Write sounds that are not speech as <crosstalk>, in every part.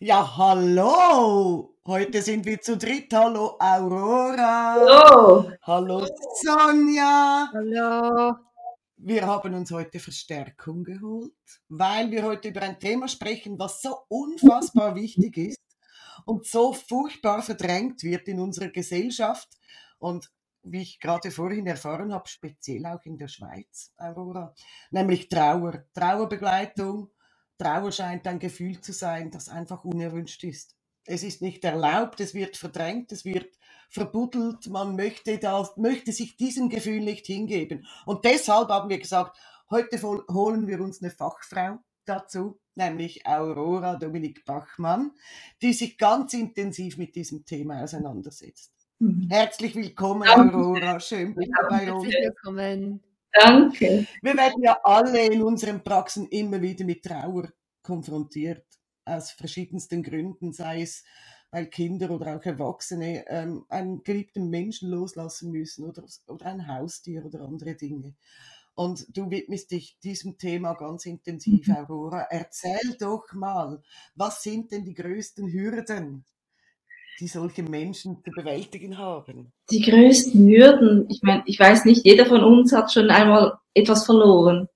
Ja, hallo! Heute sind wir zu dritt. Hallo Aurora. Hallo. Hallo Sonja. Hallo. Wir haben uns heute Verstärkung geholt, weil wir heute über ein Thema sprechen, was so unfassbar wichtig ist und so furchtbar verdrängt wird in unserer Gesellschaft und wie ich gerade vorhin erfahren habe, speziell auch in der Schweiz, Aurora, nämlich Trauer, Trauerbegleitung. Trauer scheint ein Gefühl zu sein, das einfach unerwünscht ist. Es ist nicht erlaubt, es wird verdrängt, es wird verbuddelt, man möchte, da, möchte sich diesem Gefühl nicht hingeben. Und deshalb haben wir gesagt, heute holen wir uns eine Fachfrau dazu, nämlich Aurora Dominik Bachmann, die sich ganz intensiv mit diesem Thema auseinandersetzt. Mhm. Herzlich willkommen. Aurora. Schön, bist du bei uns. Herzlich willkommen. Danke. Wir werden ja alle in unseren Praxen immer wieder mit Trauer konfrontiert, aus verschiedensten Gründen, sei es weil Kinder oder auch Erwachsene ähm, einen geliebten Menschen loslassen müssen oder, oder ein Haustier oder andere Dinge. Und du widmest dich diesem Thema ganz intensiv, mhm. Aurora. Erzähl doch mal, was sind denn die größten Hürden, die solche Menschen zu bewältigen haben? Die größten Hürden, ich meine, ich weiß nicht, jeder von uns hat schon einmal etwas verloren.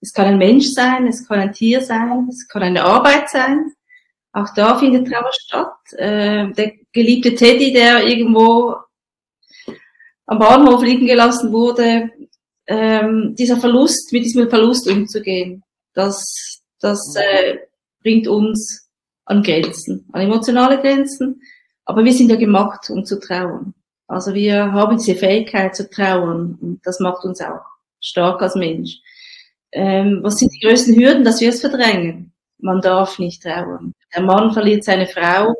Es kann ein Mensch sein, es kann ein Tier sein, es kann eine Arbeit sein. Auch da findet Trauer statt. Äh, der geliebte Teddy, der irgendwo am Bahnhof liegen gelassen wurde, ähm, dieser Verlust, mit diesem Verlust umzugehen, das, das äh, bringt uns an Grenzen, an emotionale Grenzen. Aber wir sind ja gemacht, um zu trauern. Also wir haben diese Fähigkeit zu trauern und das macht uns auch stark als Mensch. Ähm, was sind die größten Hürden, dass wir es verdrängen? Man darf nicht trauern. Der Mann verliert seine Frau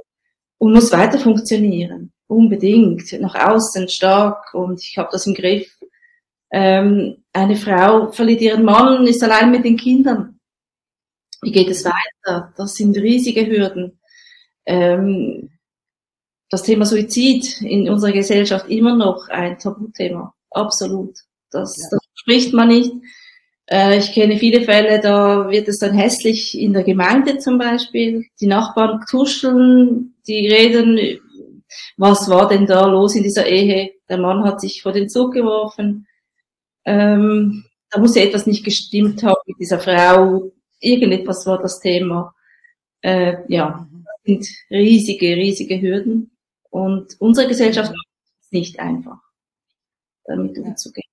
und muss weiter funktionieren. Unbedingt. Nach außen stark und ich habe das im Griff. Ähm, eine Frau verliert ihren Mann, ist allein mit den Kindern. Wie geht es weiter? Das sind riesige Hürden. Ähm, das Thema Suizid in unserer Gesellschaft immer noch ein Tabuthema. Absolut. Das, ja. das spricht man nicht. Äh, ich kenne viele Fälle, da wird es dann hässlich in der Gemeinde zum Beispiel. Die Nachbarn tuscheln, die reden, was war denn da los in dieser Ehe? Der Mann hat sich vor den Zug geworfen. Ähm, da muss ja etwas nicht gestimmt haben mit dieser Frau. Irgendetwas war das Thema. Äh, ja, das sind riesige, riesige Hürden. Und unsere Gesellschaft ist nicht einfach, damit umzugehen.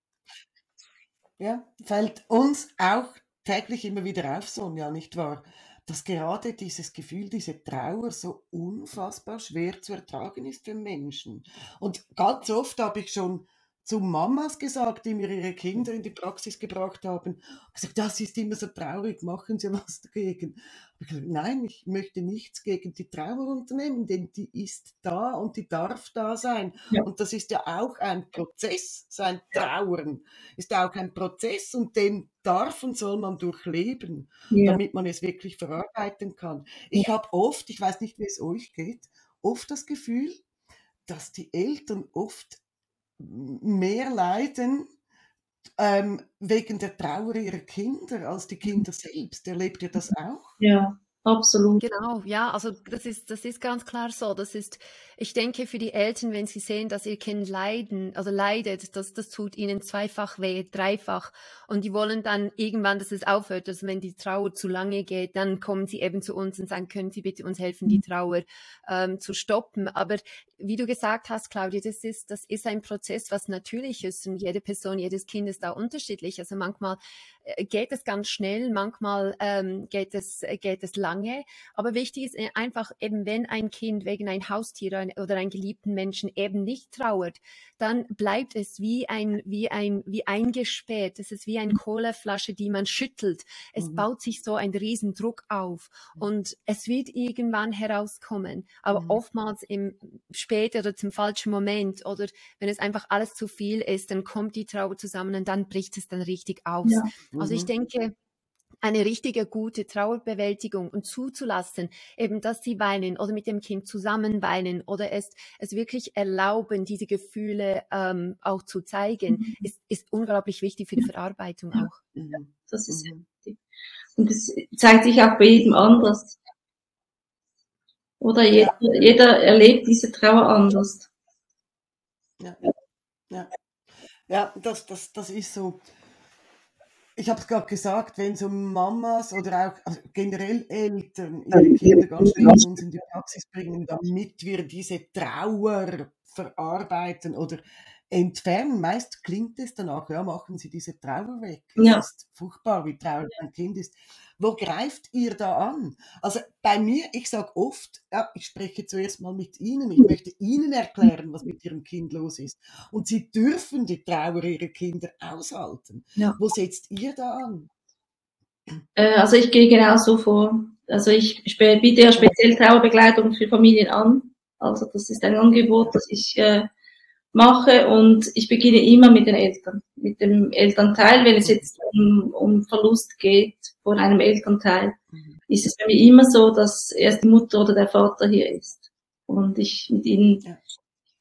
Ja, fällt uns auch täglich immer wieder auf, Sonja, nicht wahr? Dass gerade dieses Gefühl, diese Trauer so unfassbar schwer zu ertragen ist für Menschen. Und ganz oft habe ich schon zu Mamas gesagt, die mir ihre Kinder in die Praxis gebracht haben, gesagt, das ist immer so traurig, machen Sie was <laughs> dagegen. Ich gesagt, nein, ich möchte nichts gegen die Trauer unternehmen, denn die ist da und die darf da sein. Ja. Und das ist ja auch ein Prozess, sein Trauern ist auch ein Prozess und den darf und soll man durchleben, ja. damit man es wirklich verarbeiten kann. Ich ja. habe oft, ich weiß nicht, wie es euch geht, oft das Gefühl, dass die Eltern oft mehr leiden ähm, wegen der Trauer ihrer Kinder als die Kinder selbst. Erlebt ihr das auch? Ja, Absolut. Genau, ja, also das ist, das ist ganz klar so. Das ist, ich denke, für die Eltern, wenn sie sehen, dass ihr Kind leiden, also leidet, das, das tut ihnen zweifach weh, dreifach. Und die wollen dann irgendwann, dass es aufhört. Also wenn die Trauer zu lange geht, dann kommen sie eben zu uns und sagen, können Sie bitte uns helfen, die mhm. Trauer ähm, zu stoppen. Aber wie du gesagt hast, Claudia, das ist, das ist ein Prozess, was natürlich ist. Und jede Person, jedes Kind ist da unterschiedlich. Also manchmal äh, geht es ganz schnell, manchmal ähm, geht, es, geht es lange. Aber wichtig ist äh, einfach eben, wenn ein Kind wegen ein Haustier oder einen geliebten Menschen eben nicht trauert, dann bleibt es wie ein, wie ein, wie eingespäht. Es ist wie eine Kohleflasche, die man schüttelt. Es mhm. baut sich so ein Riesendruck auf mhm. und es wird irgendwann herauskommen. Aber mhm. oftmals im später oder zum falschen Moment oder wenn es einfach alles zu viel ist, dann kommt die Trauer zusammen und dann bricht es dann richtig aus. Ja. Also ich mhm. denke, eine richtige gute Trauerbewältigung und zuzulassen, eben, dass sie weinen oder mit dem Kind zusammen weinen oder es, es wirklich erlauben, diese Gefühle ähm, auch zu zeigen, mhm. ist, ist unglaublich wichtig für die Verarbeitung ja. auch. Ja, das ist mhm. wichtig. Und es zeigt sich auch bei jedem anders. Oder jeder, ja. jeder erlebt diese Trauer anders. Ja, ja. ja das, das, das ist so. Ich habe es gerade gesagt, wenn so Mamas oder auch also generell Eltern ihre Kinder ganz schnell zu uns in die Praxis bringen, damit wir diese Trauer verarbeiten oder entfernen. Meist klingt es danach, ja, machen Sie diese Trauer weg. Ja. Es ist furchtbar, wie traurig ein Kind ist. Wo greift ihr da an? Also bei mir, ich sage oft, ja, ich spreche zuerst mal mit Ihnen, ich möchte Ihnen erklären, was mit Ihrem Kind los ist. Und Sie dürfen die Trauer Ihrer Kinder aushalten. Ja. Wo setzt ihr da an? Äh, also ich gehe genauso vor. Also ich biete ja speziell Trauerbegleitung für Familien an. Also das ist ein Angebot, das ich äh, mache und ich beginne immer mit den Eltern, mit dem Elternteil. Wenn es jetzt um, um Verlust geht von einem Elternteil, mhm. ist es bei mir immer so, dass erst die Mutter oder der Vater hier ist und ich mit ihnen ja.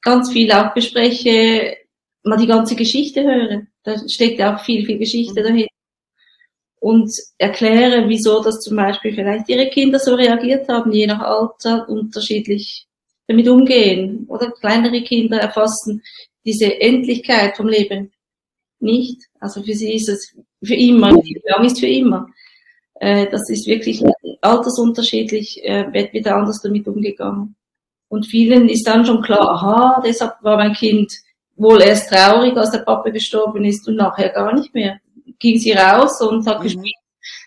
ganz viel auch bespreche, mal die ganze Geschichte höre. Da steckt ja auch viel, viel Geschichte mhm. dahinter. Und erkläre, wieso das zum Beispiel vielleicht ihre Kinder so reagiert haben, je nach Alter unterschiedlich damit umgehen. Oder kleinere Kinder erfassen diese Endlichkeit vom Leben nicht. Also für sie ist es für immer, lang ist für immer. Äh, das ist wirklich altersunterschiedlich, äh, wird wieder anders damit umgegangen. Und vielen ist dann schon klar, aha, deshalb war mein Kind wohl erst traurig, als der Papa gestorben ist und nachher gar nicht mehr. Ging sie raus und hat mhm. gespielt.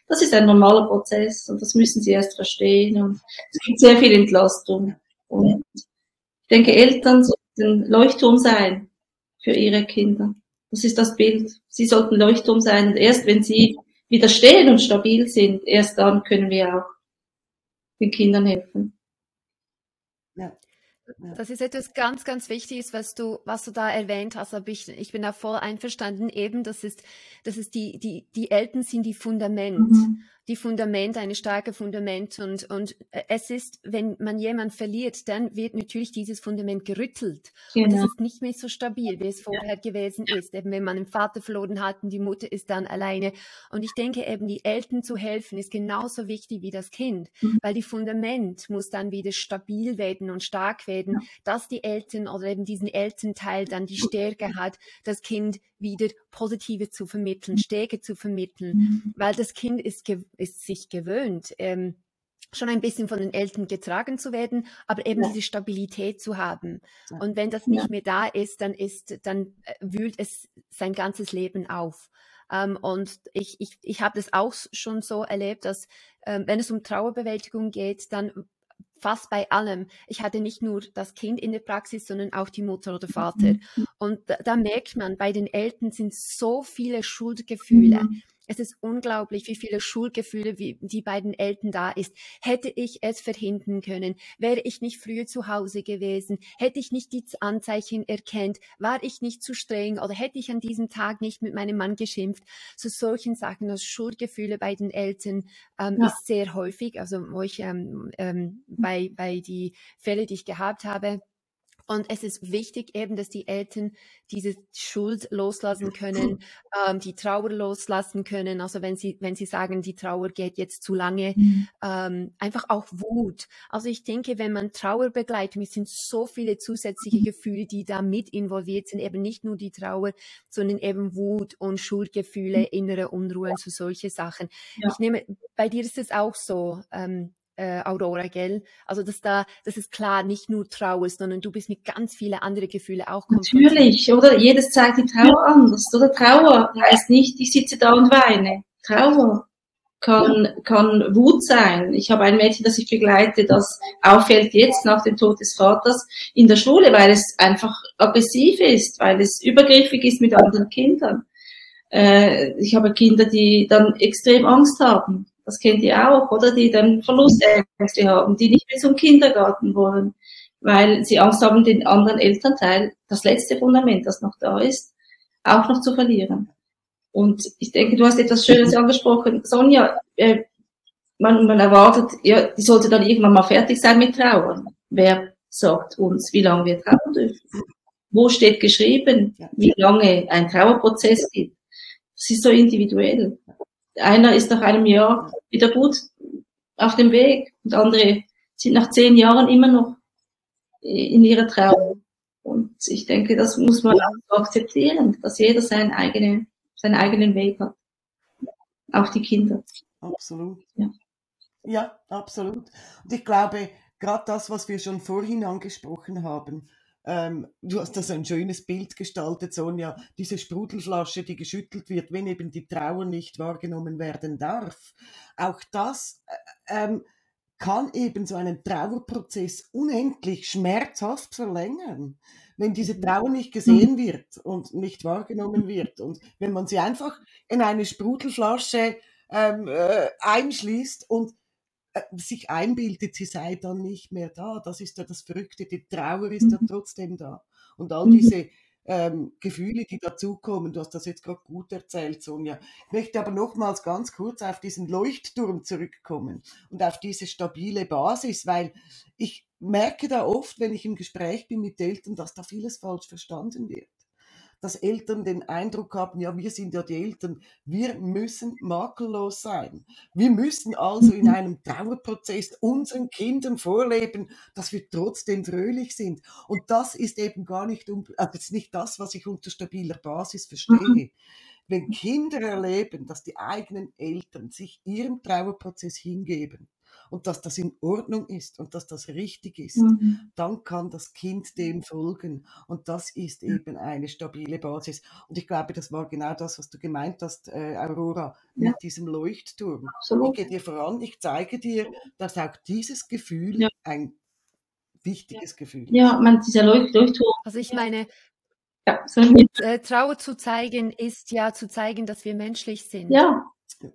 Das ist ein normaler Prozess und das müssen sie erst verstehen und es gibt sehr viel Entlastung. Und ich denke, Eltern sollten Leuchtturm sein für ihre Kinder. Das ist das Bild. Sie sollten Leuchtturm sein. Und erst wenn sie wieder stehen und stabil sind, erst dann können wir auch den Kindern helfen. Ja. Das ist etwas ganz, ganz Wichtiges, was du, was du da erwähnt hast. Aber ich, ich bin da voll einverstanden. Eben, das ist, das ist die, die, die Eltern sind die Fundament. Mhm die Fundament, eine starke Fundament. Und, und es ist, wenn man jemanden verliert, dann wird natürlich dieses Fundament gerüttelt. Genau. Und es ist nicht mehr so stabil, wie es vorher ja. gewesen ist. Eben wenn man einen Vater verloren hat und die Mutter ist dann alleine. Und ich denke eben, die Eltern zu helfen, ist genauso wichtig wie das Kind, mhm. weil die Fundament muss dann wieder stabil werden und stark werden, ja. dass die Eltern oder eben diesen Elternteil dann die Stärke hat, das Kind wieder Positive zu vermitteln, mhm. Stärke zu vermitteln, mhm. weil das Kind ist, ist sich gewöhnt, ähm, schon ein bisschen von den Eltern getragen zu werden, aber eben ja. diese Stabilität zu haben. Ja. Und wenn das nicht ja. mehr da ist, dann ist, dann äh, wühlt es sein ganzes Leben auf. Ähm, und ich, ich, ich habe das auch schon so erlebt, dass ähm, wenn es um Trauerbewältigung geht, dann fast bei allem. Ich hatte nicht nur das Kind in der Praxis, sondern auch die Mutter oder Vater. Mhm. Und da, da merkt man, bei den Eltern sind so viele Schuldgefühle. Mhm. Es ist unglaublich, wie viele Schuldgefühle wie die beiden Eltern da ist. Hätte ich es verhindern können? Wäre ich nicht früher zu Hause gewesen? Hätte ich nicht die Anzeichen erkennt? War ich nicht zu streng? Oder hätte ich an diesem Tag nicht mit meinem Mann geschimpft? Zu solchen Sachen, das Schuldgefühle bei den Eltern ähm, ja. ist sehr häufig. Also wo ich ähm, ähm, bei, bei die Fälle, die ich gehabt habe, und es ist wichtig eben, dass die Eltern diese Schuld loslassen können, ähm, die Trauer loslassen können. Also wenn sie, wenn sie sagen, die Trauer geht jetzt zu lange, mhm. ähm, einfach auch Wut. Also ich denke, wenn man Trauer begleitet, es sind so viele zusätzliche mhm. Gefühle, die da mit involviert sind, eben nicht nur die Trauer, sondern eben Wut und Schuldgefühle, mhm. innere Unruhe und so solche Sachen. Ja. Ich nehme, bei dir ist es auch so, ähm, äh, Aurora, gell? Also dass da, das ist klar, nicht nur Trauer, sondern du bist mit ganz vielen anderen Gefühlen auch Natürlich, oder? Jedes zeigt die Trauer anders, oder? Trauer heißt nicht, ich sitze da und weine. Trauer kann, kann Wut sein. Ich habe ein Mädchen, das ich begleite, das auffällt jetzt nach dem Tod des Vaters in der Schule, weil es einfach aggressiv ist, weil es übergriffig ist mit anderen Kindern. Äh, ich habe Kinder, die dann extrem Angst haben das kennt ihr auch, oder? Die dann Verlustängste haben, die nicht mehr zum Kindergarten wollen, weil sie Angst haben, den anderen Elternteil, das letzte Fundament, das noch da ist, auch noch zu verlieren. Und ich denke, du hast etwas Schönes angesprochen. Sonja, äh, man, man erwartet, ja, die sollte dann irgendwann mal fertig sein mit Trauern. Wer sagt uns, wie lange wir trauern dürfen? Wo steht geschrieben, wie lange ein Trauerprozess gibt? Das ist so individuell einer ist nach einem Jahr wieder gut auf dem Weg und andere sind nach zehn Jahren immer noch in ihrer Trauer. Und ich denke, das muss man auch akzeptieren, dass jeder seinen eigenen, seinen eigenen Weg hat. Auch die Kinder. Absolut. Ja. Ja, absolut. Und ich glaube, gerade das, was wir schon vorhin angesprochen haben, ähm, du hast da so ein schönes Bild gestaltet, Sonja, diese Sprudelflasche, die geschüttelt wird, wenn eben die Trauer nicht wahrgenommen werden darf. Auch das äh, ähm, kann eben so einen Trauerprozess unendlich schmerzhaft verlängern, wenn diese Mhm. Trauer nicht gesehen wird und nicht wahrgenommen wird. Und wenn man sie einfach in eine Sprudelflasche ähm, äh, einschließt und sich einbildet, sie sei dann nicht mehr da. Das ist ja das Verrückte. Die Trauer ist ja Mhm. trotzdem da. Und all Mhm. diese ähm, Gefühle, die dazukommen, du hast das jetzt gerade gut erzählt, Sonja. Ich möchte aber nochmals ganz kurz auf diesen Leuchtturm zurückkommen und auf diese stabile Basis, weil ich merke da oft, wenn ich im Gespräch bin mit Eltern, dass da vieles falsch verstanden wird dass Eltern den Eindruck haben, ja, wir sind ja die Eltern, wir müssen makellos sein. Wir müssen also in einem Trauerprozess unseren Kindern vorleben, dass wir trotzdem fröhlich sind. Und das ist eben gar nicht, also nicht das, was ich unter stabiler Basis verstehe. Wenn Kinder erleben, dass die eigenen Eltern sich ihrem Trauerprozess hingeben, und dass das in Ordnung ist und dass das richtig ist, Mhm. dann kann das Kind dem folgen. Und das ist eben eine stabile Basis. Und ich glaube, das war genau das, was du gemeint hast, äh, Aurora, mit Ja. diesem Leuchtturm. Ich Absolut. gehe dir voran, ich zeige dir, dass auch dieses Gefühl Ja. ein wichtiges Gefühl ist. Ja, man, dieser Leucht Leuchtturm. Also ich meine, Ja, so äh, Trauer zu zeigen ist ja zu zeigen, dass wir menschlich sind. ja,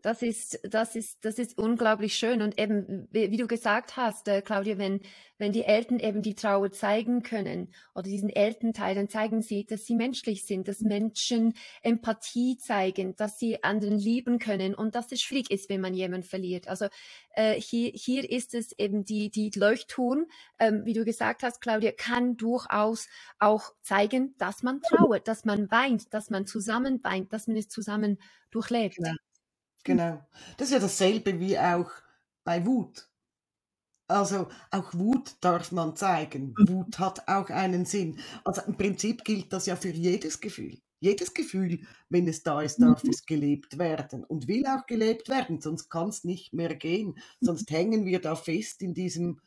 Das ist, das ist, das ist unglaublich schön. Und eben, wie, du gesagt hast, äh, Claudia, wenn, wenn die Eltern eben die Trauer zeigen können oder diesen Elternteil, dann zeigen sie, dass sie menschlich sind, dass Menschen Empathie zeigen, dass sie anderen lieben können und dass es schwierig ist, wenn man jemanden verliert. Also äh, hier, hier ist es eben die, die Leuchtturm, ähm, wie du gesagt hast, Claudia, kann durchaus auch zeigen, dass man trauert, dass man weint, dass man zusammen weint, dass man es zusammen durchlebt. Genau. Genau. Das ist ja dasselbe wie auch bei Wut. Also auch Wut darf man zeigen. Wut hat auch einen Sinn. Also im Prinzip gilt das ja für jedes Gefühl. Jedes Gefühl, wenn es da ist, darf es gelebt werden und will auch gelebt werden, sonst kann es nicht mehr gehen. Sonst hängen wir da fest in diesem,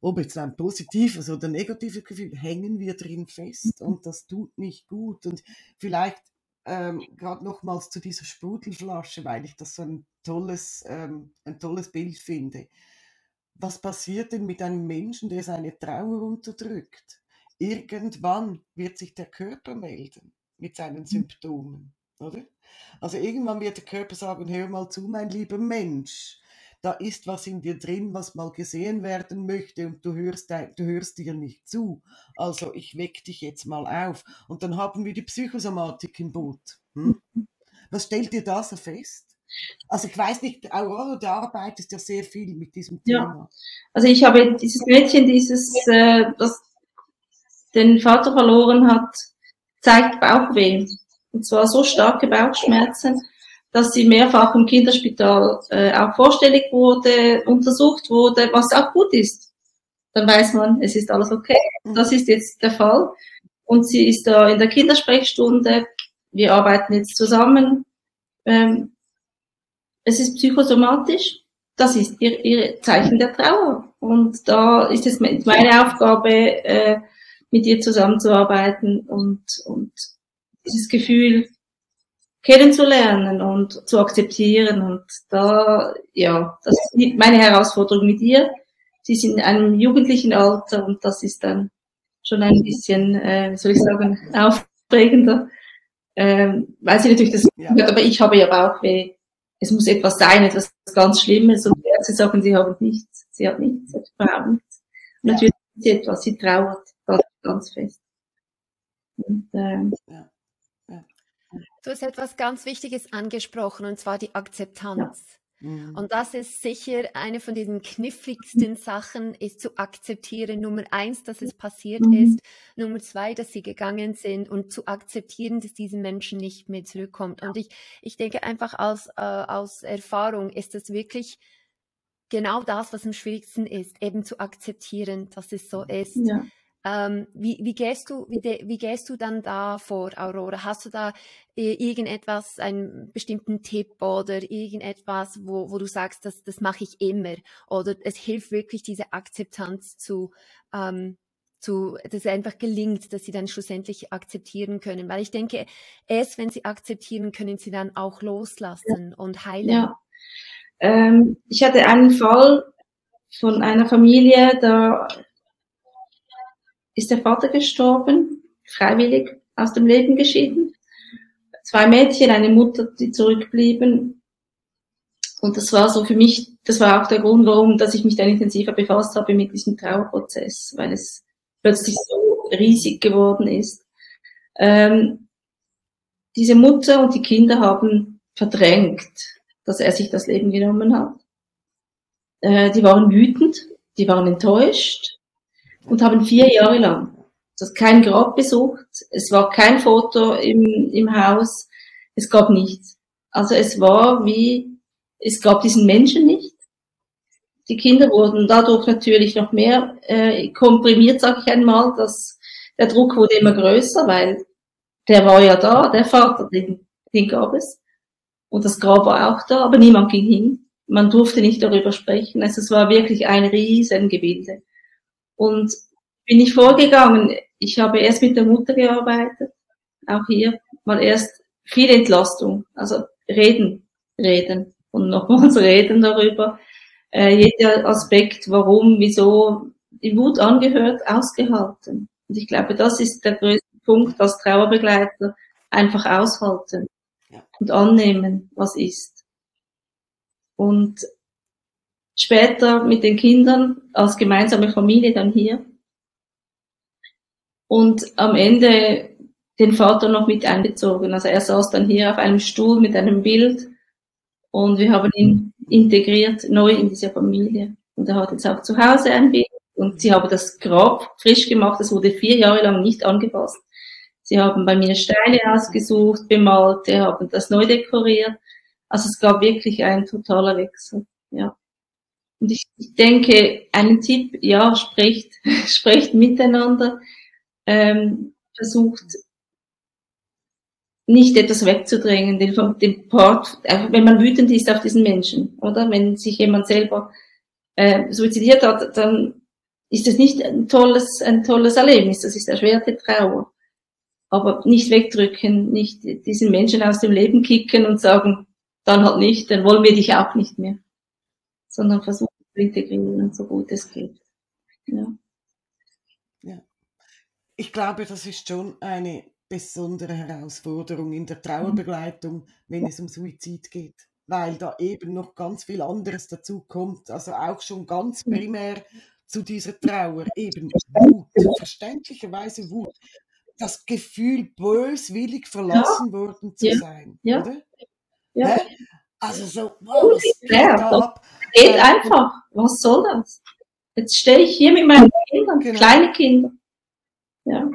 ob jetzt ein positives oder negatives Gefühl, hängen wir drin fest und das tut nicht gut. Und vielleicht ähm, gerade nochmals zu dieser Sprudelflasche, weil ich das so ein tolles, ähm, ein tolles Bild finde. Was passiert denn mit einem Menschen, der seine Trauer unterdrückt? Irgendwann wird sich der Körper melden mit seinen Symptomen, oder? Also irgendwann wird der Körper sagen, hör mal zu, mein lieber Mensch, da ist was in dir drin, was mal gesehen werden möchte und du hörst, du hörst dir nicht zu. Also ich weck dich jetzt mal auf. Und dann haben wir die Psychosomatik im Boot. Hm? Was stellt ihr da so fest? Also ich weiß nicht, Aurora, du arbeitest ja sehr viel mit diesem Ja. Thema. Also ich habe dieses Mädchen, dieses, äh, das den Vater verloren hat, zeigt Bauchweh. Und zwar so starke Bauchschmerzen, dass sie mehrfach im Kinderspital äh, auch vorstellig wurde, untersucht wurde, was auch gut ist. Dann weiß man, es ist alles okay. Mhm. Das ist jetzt der Fall. Und sie ist da in der Kindersprechstunde. Wir arbeiten jetzt zusammen. Ähm, es ist psychosomatisch. Das ist ihr, ihr Zeichen der Trauer. Und da ist es meine Aufgabe, äh, mit ihr zusammenzuarbeiten und, und dieses Gefühl kennenzulernen und zu akzeptieren. Und da, ja, das ist meine Herausforderung mit ihr. Sie ist in einem jugendlichen Alter und das ist dann schon ein bisschen, äh, wie soll ich sagen, aufregender, ähm, weil sie natürlich das Ja. hört, aber ich habe ja Bauchweh. Es muss etwas sein, etwas ganz Schlimmes und die Ärzte sagen, sie haben nichts, sie hat nichts, sie hat nichts. Und Ja. natürlich ist sie etwas, sie trauert ganz, ganz fest. Und, ähm. Ja. Du hast etwas ganz Wichtiges angesprochen, und zwar die Akzeptanz. Mhm. Und das ist sicher eine von diesen kniffligsten Sachen, ist zu akzeptieren. Nummer eins, dass es passiert Mhm. ist. Nummer zwei, dass sie gegangen sind und zu akzeptieren, dass diese Menschen nicht mehr zurückkommt. Und ich, ich denke einfach aus, äh, aus Erfahrung ist es wirklich genau das, was am schwierigsten ist, eben zu akzeptieren, dass es so ist. Ja. Ähm, wie, wie, gehst du, wie, de, wie gehst du dann da vor, Aurora? Hast du da äh, irgendetwas, einen bestimmten Tipp oder irgendetwas, wo, wo du sagst, das, das mache ich immer? Oder es hilft wirklich, diese Akzeptanz zu, ähm, zu, dass es einfach gelingt, dass sie dann schlussendlich akzeptieren können. Weil ich denke, erst wenn sie akzeptieren, können sie dann auch loslassen ja. und heilen. Ja. Ähm, ich hatte einen Fall von einer Familie, da ist der Vater gestorben, freiwillig aus dem Leben geschieden. Zwei Mädchen, eine Mutter, die zurückblieben. Und das war so für mich, das war auch der Grund, warum, dass ich mich dann intensiver befasst habe mit diesem Trauerprozess, weil es plötzlich so riesig geworden ist. Ähm, diese Mutter und die Kinder haben verdrängt, dass er sich das Leben genommen hat. Äh, die waren wütend, die waren enttäuscht, und haben vier Jahre lang das kein Grab besucht, es war kein Foto im, im Haus, es gab nichts. Also es war wie, es gab diesen Menschen nicht. Die Kinder wurden dadurch natürlich noch mehr äh, komprimiert, sag ich einmal, dass der Druck wurde immer größer, weil der war ja da, der Vater, den, den gab es. Und das Grab war auch da, aber niemand ging hin. Man durfte nicht darüber sprechen. Also es war wirklich ein Riesengebilde. Und bin ich vorgegangen. Ich habe erst mit der Mutter gearbeitet, auch hier mal erst viel Entlastung, also reden, reden und nochmals reden darüber. Äh, jeder Aspekt, warum, wieso, die Wut angehört, ausgehalten. Und ich glaube, das ist der größte Punkt als Trauerbegleiter, einfach aushalten und annehmen, was ist. Und später mit den Kindern als gemeinsame Familie dann hier. Und am Ende den Vater noch mit einbezogen. Also er saß dann hier auf einem Stuhl mit einem Bild und wir haben ihn integriert neu in diese Familie. Und er hat jetzt auch zu Hause ein Bild und sie haben das Grab frisch gemacht. Das wurde vier Jahre lang nicht angepasst. Sie haben bei mir Steine ausgesucht, bemalt, sie haben das neu dekoriert. Also es gab wirklich ein totaler Wechsel. Ja. Und ich, denke, einen Tipp, ja, sprecht, <laughs> sprecht miteinander, ähm, versucht nicht etwas wegzudrängen, den, den Part, wenn man wütend ist auf diesen Menschen, oder? Wenn sich jemand selber äh, suizidiert hat, dann ist das nicht ein tolles, ein tolles Erlebnis, das ist erschwerte Trauer. Aber nicht wegdrücken, nicht diesen Menschen aus dem Leben kicken und sagen, dann halt nicht, dann wollen wir dich auch nicht mehr. Sondern versuchen, integrieren, so gut es geht. Ja. ja. Ich glaube, das ist schon eine besondere Herausforderung in der Trauerbegleitung, wenn es um Suizid geht, weil da eben noch ganz viel anderes dazu kommt, also auch schon ganz primär zu dieser Trauer, eben Wut, verständlicherweise Wut, das Gefühl, böswillig verlassen ja. worden zu ja. sein, ja. oder? Ja. Also so, wow, was geht ab? Geht einfach. Was soll das? Jetzt stehe ich hier mit meinen <laughs> Kindern, genau. kleine Kinder. Ja.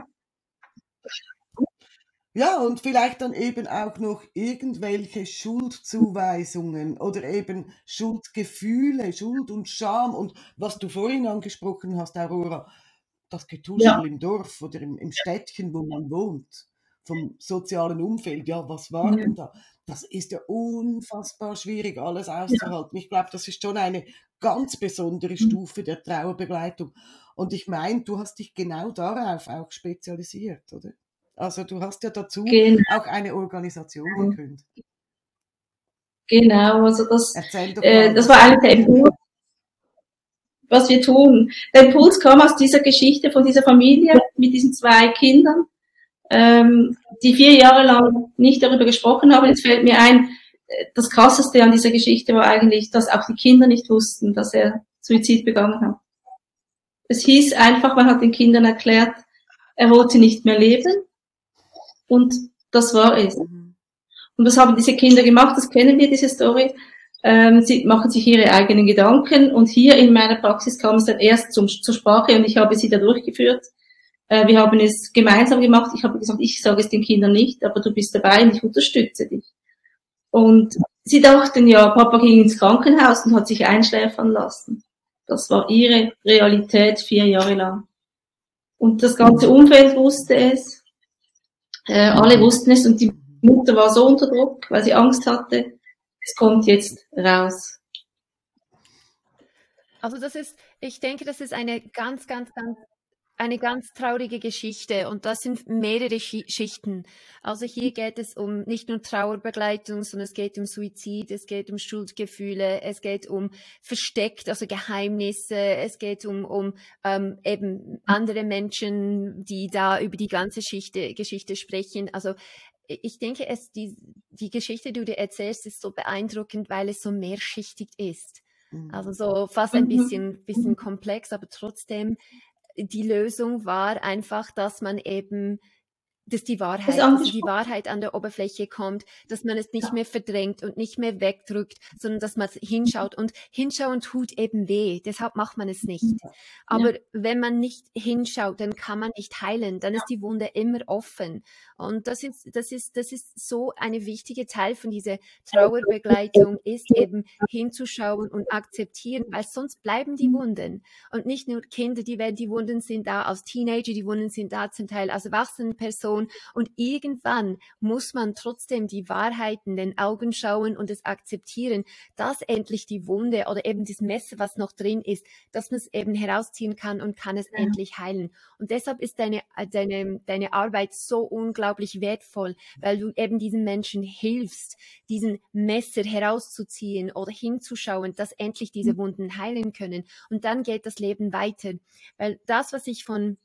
Ja, und vielleicht dann eben auch noch irgendwelche Schuldzuweisungen oder eben Schuldgefühle, Schuld und Scham und was du vorhin angesprochen hast, Aurora, das Getuschel ja. im Dorf oder im, im Städtchen, wo man wohnt, vom sozialen Umfeld, ja, was war ja. denn da? Das ist ja unfassbar schwierig, alles auszuhalten. Ja. Ich glaube, das ist schon eine ganz besondere mhm. Stufe der Trauerbegleitung. Und ich meine, du hast dich genau darauf auch spezialisiert, oder? Also du hast ja dazu genau. auch eine Organisation gegründet. Genau, also das, äh, das war eigentlich der Impuls, was wir tun. Der Impuls kam aus dieser Geschichte von dieser Familie mit diesen zwei Kindern ähm, die vier Jahre lang nicht darüber gesprochen haben. Jetzt fällt mir ein, das Krasseste an dieser Geschichte war eigentlich, dass auch die Kinder nicht wussten, dass er Suizid begangen hat. Es hieß einfach, man hat den Kindern erklärt, er wollte nicht mehr leben und das war es. Und was haben diese Kinder gemacht? Das kennen wir, diese Story. Ähm, sie machen sich ihre eigenen Gedanken und hier in meiner Praxis kam es dann erst zum, zur Sprache und ich habe sie da durchgeführt. Äh, wir haben es gemeinsam gemacht. Ich habe gesagt, ich sage es den Kindern nicht, aber du bist dabei und ich unterstütze dich. Und sie dachten ja, Papa ging ins Krankenhaus und hat sich einschläfern lassen. Das war ihre Realität vier Jahre lang. Und das ganze Umfeld wusste es. Äh, alle wussten es und die Mutter war so unter Druck, weil sie Angst hatte. Es kommt jetzt raus. Also das ist, ich denke, das ist eine ganz, ganz, ganz eine ganz traurige Geschichte und das sind mehrere Schichten. Also hier geht es um nicht nur Trauerbegleitung, sondern es geht um Suizid, es geht um Schuldgefühle, es geht um versteckt, also Geheimnisse, es geht um, um ähm, eben andere Menschen, die da über die ganze Geschichte, Geschichte sprechen. Also ich denke, es, die, die Geschichte, die du dir erzählst, ist so beeindruckend, weil es so mehrschichtig ist. Also so fast ein mhm. bisschen, bisschen komplex, aber trotzdem die Lösung war einfach, dass man eben dass die Wahrheit, dass die Wahrheit an der Oberfläche kommt, dass man es nicht mehr verdrängt und nicht mehr wegdrückt, sondern dass man hinschaut. Und hinschauen tut eben weh, deshalb macht man es nicht. Aber ja. wenn man nicht hinschaut, dann kann man nicht heilen, dann ist die Wunde immer offen. Und das ist, das ist, das ist so eine wichtige Teil von dieser Trauerbegleitung, ist eben hinzuschauen und akzeptieren, weil sonst bleiben die Wunden. Und nicht nur Kinder, die werden, die Wunden sind da als Teenager, die Wunden sind da zum Teil als erwachsene Personen, Person. Und irgendwann muss man trotzdem die Wahrheit in den Augen schauen und es akzeptieren, dass endlich die Wunde oder eben das Messer, was noch drin ist, dass man es eben herausziehen kann und kann es ja. endlich heilen. Und deshalb ist deine, deine, deine Arbeit so unglaublich wertvoll, weil du eben diesen Menschen hilfst, diesen Messer herauszuziehen oder hinzuschauen, dass endlich diese mhm. Wunden heilen können. Und dann geht das Leben weiter. Weil das, was ich von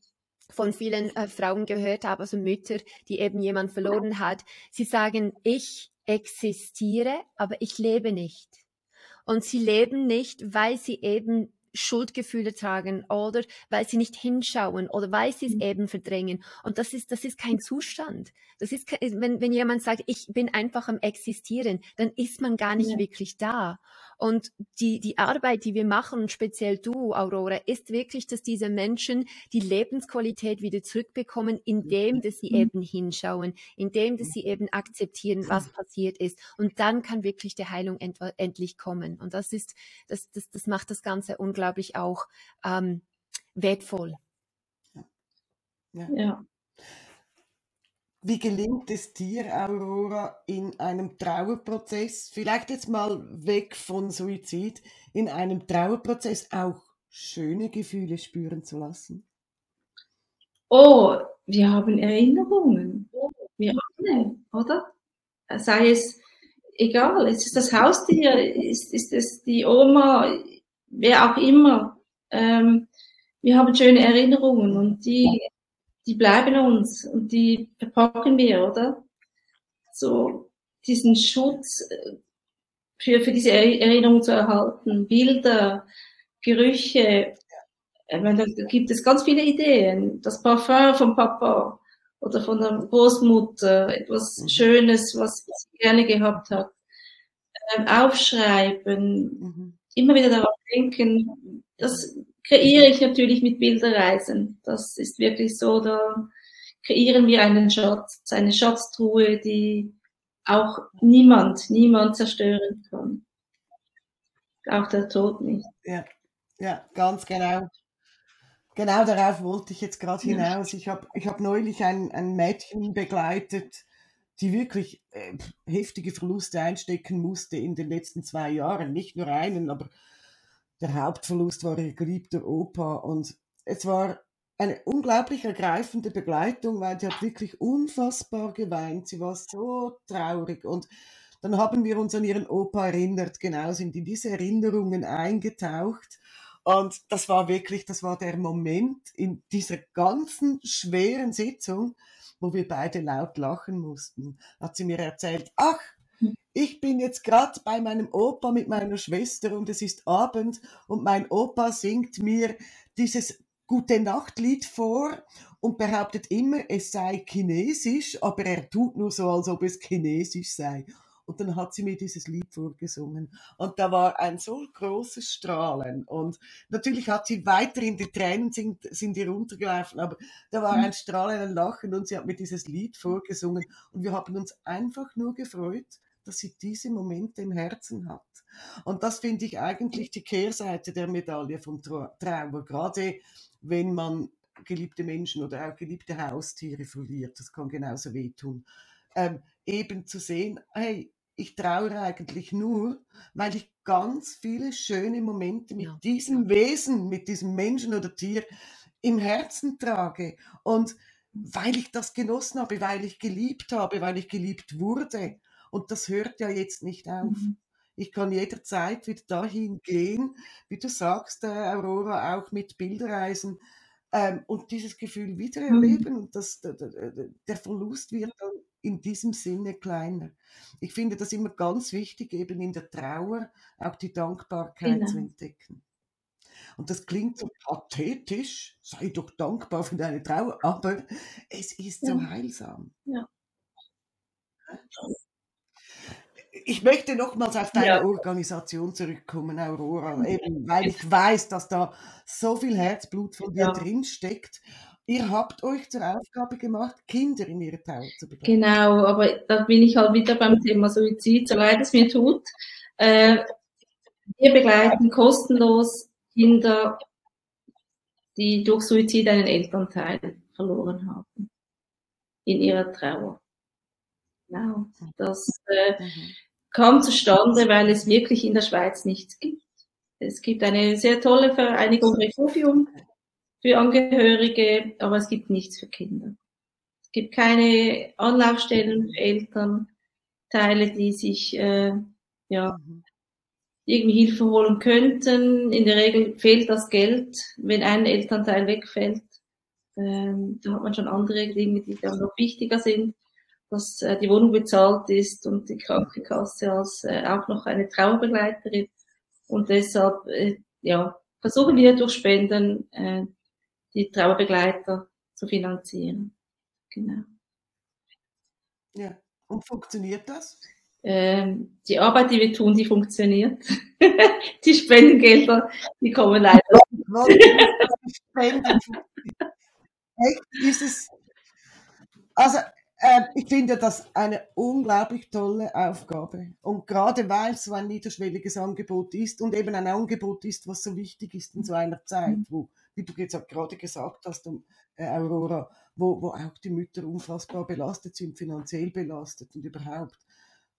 von vielen äh, Frauen gehört habe, also Mütter, die eben jemand verloren hat. Sie sagen, ich existiere, aber ich lebe nicht. Und sie leben nicht, weil sie eben Schuldgefühle tragen oder weil sie nicht hinschauen oder weil sie es mhm. eben verdrängen. Und das ist, das ist kein Zustand. Das ist, wenn, wenn jemand sagt, ich bin einfach am Existieren, dann ist man gar nicht ja. wirklich da. Und die, die Arbeit, die wir machen, speziell du, Aurora, ist wirklich, dass diese Menschen die Lebensqualität wieder zurückbekommen, indem dass sie mhm. eben hinschauen, indem dass sie eben akzeptieren, was passiert ist. Und dann kann wirklich die Heilung end endlich kommen. Und das ist, das, das, das macht das Ganze unglaublich auch ähm, wertvoll. Ja. ja. Wie gelingt es dir, Aurora, in einem Trauerprozess, vielleicht jetzt mal weg von Suizid, in einem Trauerprozess auch schöne Gefühle spüren zu lassen? Oh, wir haben Erinnerungen. Wir alle, oder? Sei es egal, ist es das Haustier, ist, ist es die Oma, wer auch immer. Ähm, wir haben schöne Erinnerungen und die die bleiben uns und die verpacken wir, oder? So diesen Schutz äh, für, für diese Erinnerung zu erhalten, Bilder, Gerüche. Ich meine, da gibt es ganz viele Ideen. Das Parfum vom Papa oder von der Großmutter, etwas mhm. Schönes, was sie gerne gehabt hat. Ähm, aufschreiben, mhm. immer wieder darauf denken, das kreiere ich natürlich mit Bilderreisen. Das ist wirklich so, da kreieren wir einen Schatz, eine Schatztruhe, die auch niemand, niemand zerstören kann. Auch der Tod nicht. Ja, ja, ganz genau. Genau darauf wollte ich jetzt gerade hinaus. Ich habe ich hab neulich ein, ein Mädchen begleitet, die wirklich äh, heftige Verluste einstecken musste in den letzten zwei Jahren. Nicht nur einen, aber der Hauptverlust war ihr geliebter Opa und es war eine unglaublich ergreifende Begleitung, weil sie hat wirklich unfassbar geweint. Sie war so traurig und dann haben wir uns an ihren Opa erinnert, genau sind in diese Erinnerungen eingetaucht. Und das war wirklich, das war der Moment in dieser ganzen schweren Sitzung, wo wir beide laut lachen mussten. Hat sie mir erzählt, ach, ich bin jetzt gerade bei meinem Opa mit meiner Schwester und es ist Abend und mein Opa singt mir dieses Gute Nachtlied vor und behauptet immer, es sei chinesisch, aber er tut nur so, als ob es chinesisch sei. Und dann hat sie mir dieses Lied vorgesungen. Und da war ein so großes Strahlen. Und natürlich hat sie weiterhin, die Tränen sind, sind ihr runtergelaufen, aber da war mhm. ein Strahlen, ein Lachen und sie hat mir dieses Lied vorgesungen. Und wir haben uns einfach nur gefreut, dass sie diese Momente im Herzen hat. Und das finde ich eigentlich die Kehrseite der Medaille von Trauer, gerade wenn man geliebte Menschen oder auch geliebte Haustiere verliert. Das kann genauso wehtun. Ähm, eben zu sehen, hey, ich trauere eigentlich nur, weil ich ganz viele schöne Momente mit ja. diesem Wesen, mit diesem Menschen oder Tier im Herzen trage. Und weil ich das genossen habe, weil ich geliebt habe, weil ich geliebt wurde. Und das hört ja jetzt nicht auf. Mhm. Ich kann jederzeit wieder dahin gehen, wie du sagst, äh, Aurora, auch mit Bildreisen ähm, und dieses Gefühl wieder mhm. erleben. Und das, der, der Verlust wird dann in diesem Sinne kleiner. Ich finde das immer ganz wichtig, eben in der Trauer auch die Dankbarkeit genau. zu entdecken. Und das klingt so pathetisch, sei doch dankbar für deine Trauer, aber es ist ja. so heilsam. Ja. Ich möchte nochmals auf deine ja. Organisation zurückkommen, Aurora, eben, weil ich weiß, dass da so viel Herzblut von dir ja. drin steckt. Ihr habt euch zur Aufgabe gemacht, Kinder in ihrer Trauer zu begleiten. Genau, aber da bin ich halt wieder beim Thema Suizid, so leid es mir tut. Äh, wir begleiten kostenlos Kinder, die durch Suizid einen Elternteil verloren haben in ihrer Trauer. Genau. Das äh, mhm. kam zustande, weil es wirklich in der Schweiz nichts gibt. Es gibt eine sehr tolle Vereinigung Refugium für Angehörige, aber es gibt nichts für Kinder. Es gibt keine Anlaufstellen für Elternteile, die sich äh, ja mhm irgendwie Hilfe holen könnten. In der Regel fehlt das Geld, wenn ein Elternteil wegfällt. Ähm, da hat man schon andere Dinge, die dann noch wichtiger sind, dass äh, die Wohnung bezahlt ist und die Krankenkasse als äh, auch noch eine Trauerbegleiterin. Und deshalb äh, ja, versuchen wir durch Spenden äh, die Trauerbegleiter zu finanzieren. Genau. Ja, und funktioniert das? ähm, die Arbeit, die wir tun, die funktioniert. <laughs> die Spendengelder, die kommen leider. Echt ist es. Also, äh, ich finde das eine unglaublich tolle Aufgabe. Und gerade weil es so ein niederschwelliges Angebot ist und eben ein Angebot ist, was so wichtig ist in so einer Zeit, wo, wie du jetzt gerade gesagt hast, äh, Aurora, wo, wo auch die Mütter unfassbar belastet sind, finanziell belastet und überhaupt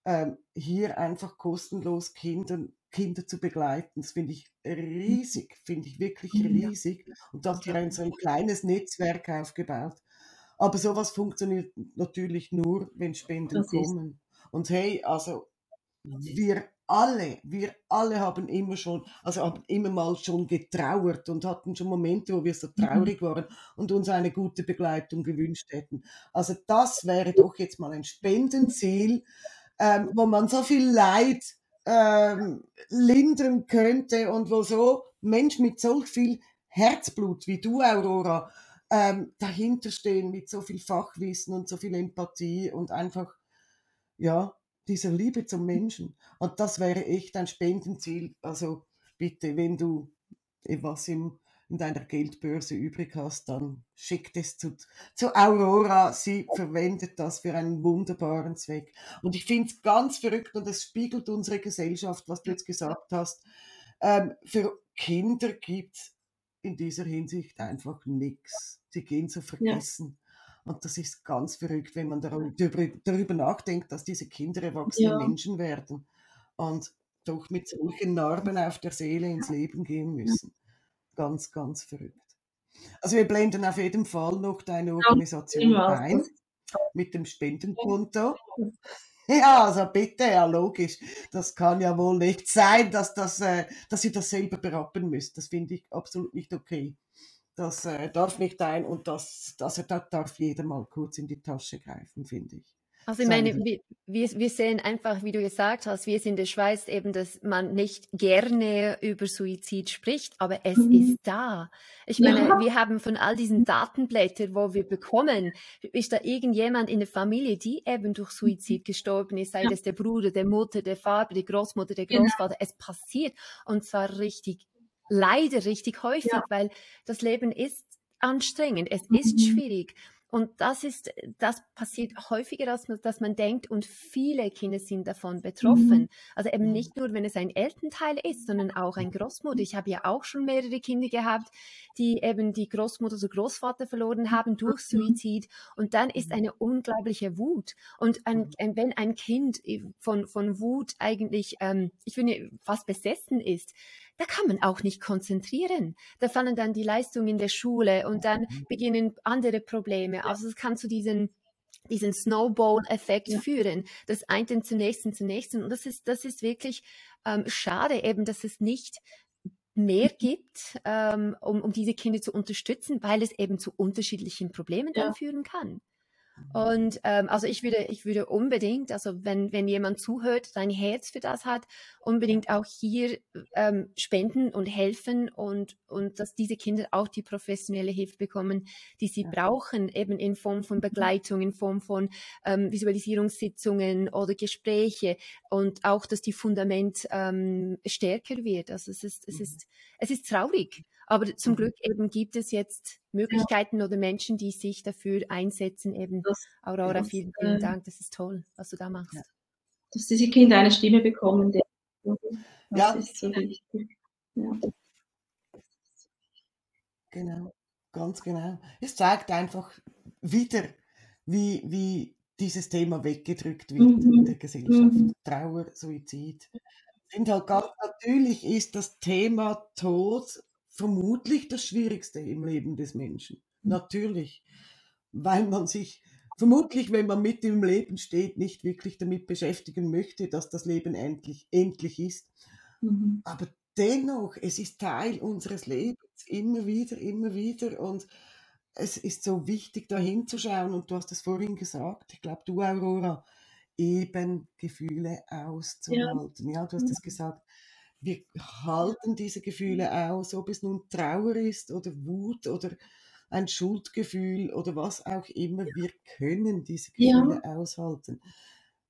ähm, hier einfach kostenlos Kinder, Kinder zu begleiten. Das finde ich riesig, finde ich wirklich riesig. Und da habt ihr ein so ein kleines Netzwerk aufgebaut. Aber sowas funktioniert natürlich nur, wenn Spenden das kommen. Und hey, also wir alle, wir alle haben immer schon, also haben immer mal schon getrauert und hatten schon Momente, wo wir so mhm. traurig waren und uns eine gute Begleitung gewünscht hätten. Also das wäre doch jetzt mal ein Spendenziel, ähm, wo man so viel Leid ähm, lindern könnte und wo so Mensch mit so viel Herzblut wie du, Aurora, ähm, dahinter stehen mit so viel Fachwissen und so viel Empathie und einfach, ja, dieser Liebe zum Menschen. Und das wäre echt ein Spendenziel. Also bitte, wenn du was im in deiner Geldbörse übrig hast, dann schick es zu, zu Aurora. Sie verwendet das für einen wunderbaren Zweck. Und ich finde es ganz verrückt und es spiegelt unsere Gesellschaft, was du jetzt gesagt hast. Ähm, für Kinder gibt es in dieser Hinsicht einfach nichts. Sie gehen zu vergessen. Ja. Und das ist ganz verrückt, wenn man darüber, darüber nachdenkt, dass diese Kinder erwachsene ja. Menschen werden und doch mit solchen Narben auf der Seele ins Leben gehen müssen ganz, ganz verrückt. Also wir blenden auf jeden Fall noch deine Organisation ein mit dem Spendenkonto. <laughs> Ja, also bitte, ja logisch. Das kann ja wohl nicht sein, dass, das, äh, dass ihr das selber berappen müsst. Das finde ich absolut nicht okay. Das äh, darf nicht ein und das, das, das darf jeder mal kurz in die Tasche greifen, finde ich. Also ich meine, wir, wir sehen einfach, wie du gesagt hast, wie es in der Schweiz eben, dass man nicht gerne über Suizid spricht, aber es mhm. ist da. Ich meine, ja. wir haben von all diesen Datenblättern, wo wir bekommen, ist da irgendjemand in der Familie, die eben durch Suizid mhm. gestorben ist, sei ja. es der Bruder, der Mutter, der Vater, die Großmutter, der genau. Großvater. Genau. Es passiert und zwar richtig, leider richtig häufig, ja. weil das Leben ist anstrengend, es mhm. ist schwierig. Und das ist, das passiert häufiger, als man, dass man denkt, und viele Kinder sind davon betroffen. Mhm. Also eben nicht nur, wenn es ein Elternteil ist, sondern auch ein Großmutter. Ich habe ja auch schon mehrere Kinder gehabt, die eben die Großmutter oder Großvater verloren haben durch mhm. Suizid. Und dann ist eine unglaubliche Wut. Und ein, ein, wenn ein Kind von, von Wut eigentlich, ähm, ich finde, fast besessen ist, da kann man auch nicht konzentrieren. Da fallen dann die Leistungen in der Schule und dann mhm. beginnen andere Probleme. Also es kann zu diesen diesen Snowball-Effekt ja. führen, das eine zum nächsten, zum nächsten. Und das ist, das ist wirklich ähm, schade eben, dass es nicht mehr mhm. gibt, ähm, um, um diese Kinder zu unterstützen, weil es eben zu unterschiedlichen Problemen ja. dann führen kann. Und ähm, also ich würde, ich würde unbedingt, also wenn, wenn jemand zuhört, sein Herz für das hat, unbedingt auch hier ähm, spenden und helfen und, und dass diese Kinder auch die professionelle Hilfe bekommen, die sie ja. brauchen, eben in Form von mhm. Begleitung, in Form von ähm, Visualisierungssitzungen oder Gespräche und auch, dass die Fundament ähm, stärker wird. Also es ist, es mhm. ist, es ist traurig. Aber zum mhm. Glück eben gibt es jetzt Möglichkeiten ja. oder Menschen, die sich dafür einsetzen. Eben das, Aurora, das, vielen, vielen äh, Dank. Das ist toll, was du da machst. Ja. Dass diese Kinder eine Stimme bekommen. Das ja. ist so wichtig. Ja. Genau, ganz genau. Es zeigt einfach wieder, wie, wie dieses Thema weggedrückt wird mhm. in der Gesellschaft. Mhm. Trauer, Suizid. Sind halt ganz natürlich ist das Thema Tod vermutlich das Schwierigste im Leben des Menschen. Mhm. Natürlich, weil man sich vermutlich, wenn man mit im Leben steht, nicht wirklich damit beschäftigen möchte, dass das Leben endlich, endlich ist. Mhm. Aber dennoch, es ist Teil unseres Lebens, immer wieder, immer wieder. Und es ist so wichtig, da hinzuschauen. Und du hast es vorhin gesagt, ich glaube, du, Aurora, eben Gefühle auszuhalten. Ja, ja du hast es gesagt wir halten diese Gefühle aus, ob es nun Trauer ist oder Wut oder ein Schuldgefühl oder was auch immer. Wir können diese Gefühle ja. aushalten.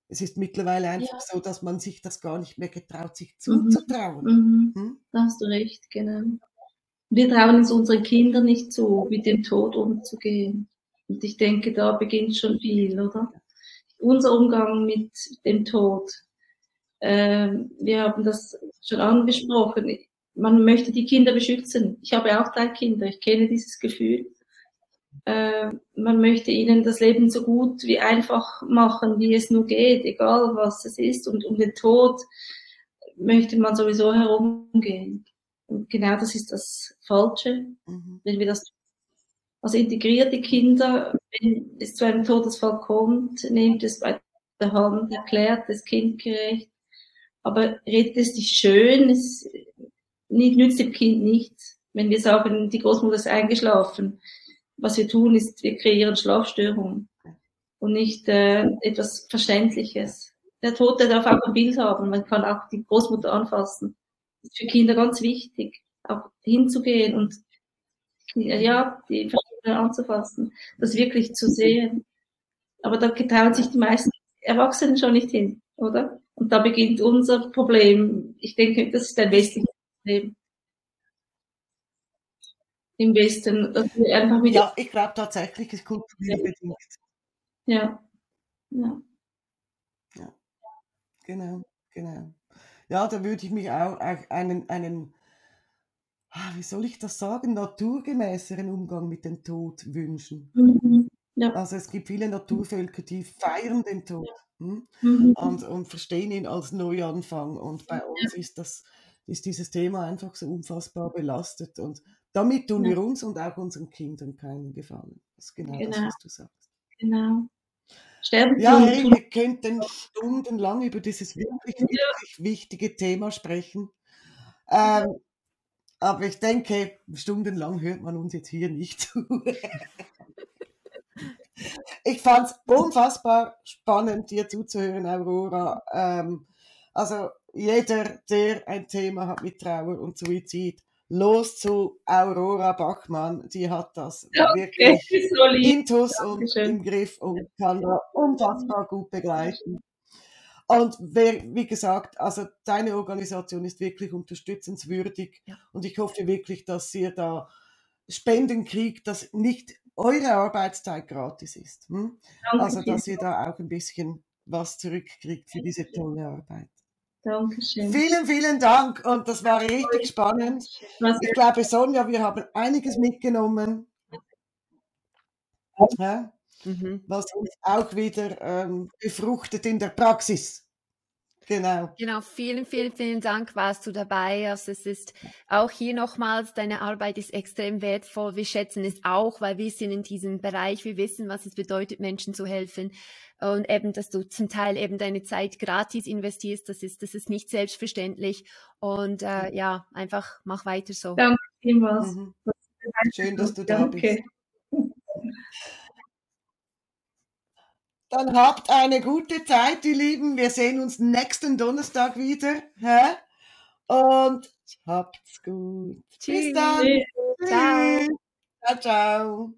Es ist mittlerweile einfach ja. so, dass man sich das gar nicht mehr getraut, sich mhm. zuzutrauen. Mhm. Hm? Da hast du recht, genau. Wir trauen es unseren Kindern nicht zu, mit dem Tod umzugehen. Und ich denke, da beginnt schon viel, oder? Unser Umgang mit dem Tod. Ähm, wir haben das schon angesprochen. Man möchte die Kinder beschützen. Ich habe auch drei Kinder. Ich kenne dieses Gefühl. Ähm, man möchte ihnen das Leben so gut wie einfach machen, wie es nur geht, egal was es ist. Und um den Tod möchte man sowieso herumgehen. Und genau das ist das Falsche, mhm. wenn wir das also integrierte Kinder, wenn es zu einem Todesfall kommt, nehmt es bei der Hand, erklärt es kindgerecht, aber redet es nicht schön, es nützt dem Kind nichts. Wenn wir sagen, die Großmutter ist eingeschlafen, was wir tun, ist, wir kreieren Schlafstörungen und nicht äh, etwas Verständliches. Der Tote darf auch ein Bild haben, man kann auch die Großmutter anfassen. Das ist für Kinder ganz wichtig, auch hinzugehen und ja, die Verschiedenen anzufassen, das wirklich zu sehen. Aber da getrauen sich die meisten Erwachsenen schon nicht hin, oder? Und da beginnt unser Problem. Ich denke, das ist ein westliches Problem. Im Westen, wir einfach wieder. Ja, ich glaube tatsächlich, es kulturell bedingt. Ja. ja. Ja. Genau, genau. Ja, da würde ich mich auch einen, einen, ah, wie soll ich das sagen, naturgemäßeren Umgang mit dem Tod wünschen. Mhm. Ja. Also es gibt viele Naturvölker, die feiern den Tod. Hm? Mhm. Und, und verstehen ihn als Neuanfang. Und bei uns ist das ist dieses Thema einfach so unfassbar belastet. Und damit tun wir uns und auch unseren Kindern keinen Gefallen. Das ist genau, genau. das, was du sagst. Genau. Sterben ja, hey, wir könnten stundenlang über dieses wirklich, wirklich wichtige Thema sprechen. Ähm, aber ich denke, stundenlang hört man uns jetzt hier nicht zu. <laughs> Ich fand es unfassbar spannend, dir zuzuhören, Aurora. Ähm, also jeder, der ein Thema hat mit Trauer und Suizid, los zu Aurora Bachmann. Die hat das okay, wirklich <laughs> so intus und im Griff und kann da unfassbar gut begleiten. Und wer, wie gesagt, also deine Organisation ist wirklich unterstützenswürdig ja. und ich hoffe wirklich, dass ihr da Spenden kriegt, dass nicht eure Arbeitszeit gratis ist. Hm? Also, dass ihr da auch ein bisschen was zurückkriegt für diese tolle Arbeit. Dankeschön. Vielen, vielen Dank und das war richtig spannend. Ich glaube, Sonja, wir haben einiges mitgenommen, ja, Mhm. was uns auch wieder ähm, befruchtet in der Praxis. Genau. Genau, vielen, vielen, vielen Dank, warst du dabei. Also es ist auch hier nochmals, deine Arbeit ist extrem wertvoll. Wir schätzen es auch, weil wir sind in diesem Bereich, wir wissen, was es bedeutet, Menschen zu helfen. Und eben, dass du zum Teil eben deine Zeit gratis investierst, das ist, das ist nicht selbstverständlich. Und äh, ja, einfach mach weiter so. Danke vielmals. Mhm. Schön, dass du da Danke. bist. Dann habt eine gute Zeit, die Lieben. Wir sehen uns nächsten Donnerstag wieder. Hä? Und habt's gut. Bis Tschüss. dann. Tschüss. Ciao. Tschüss. Ciao, ciao.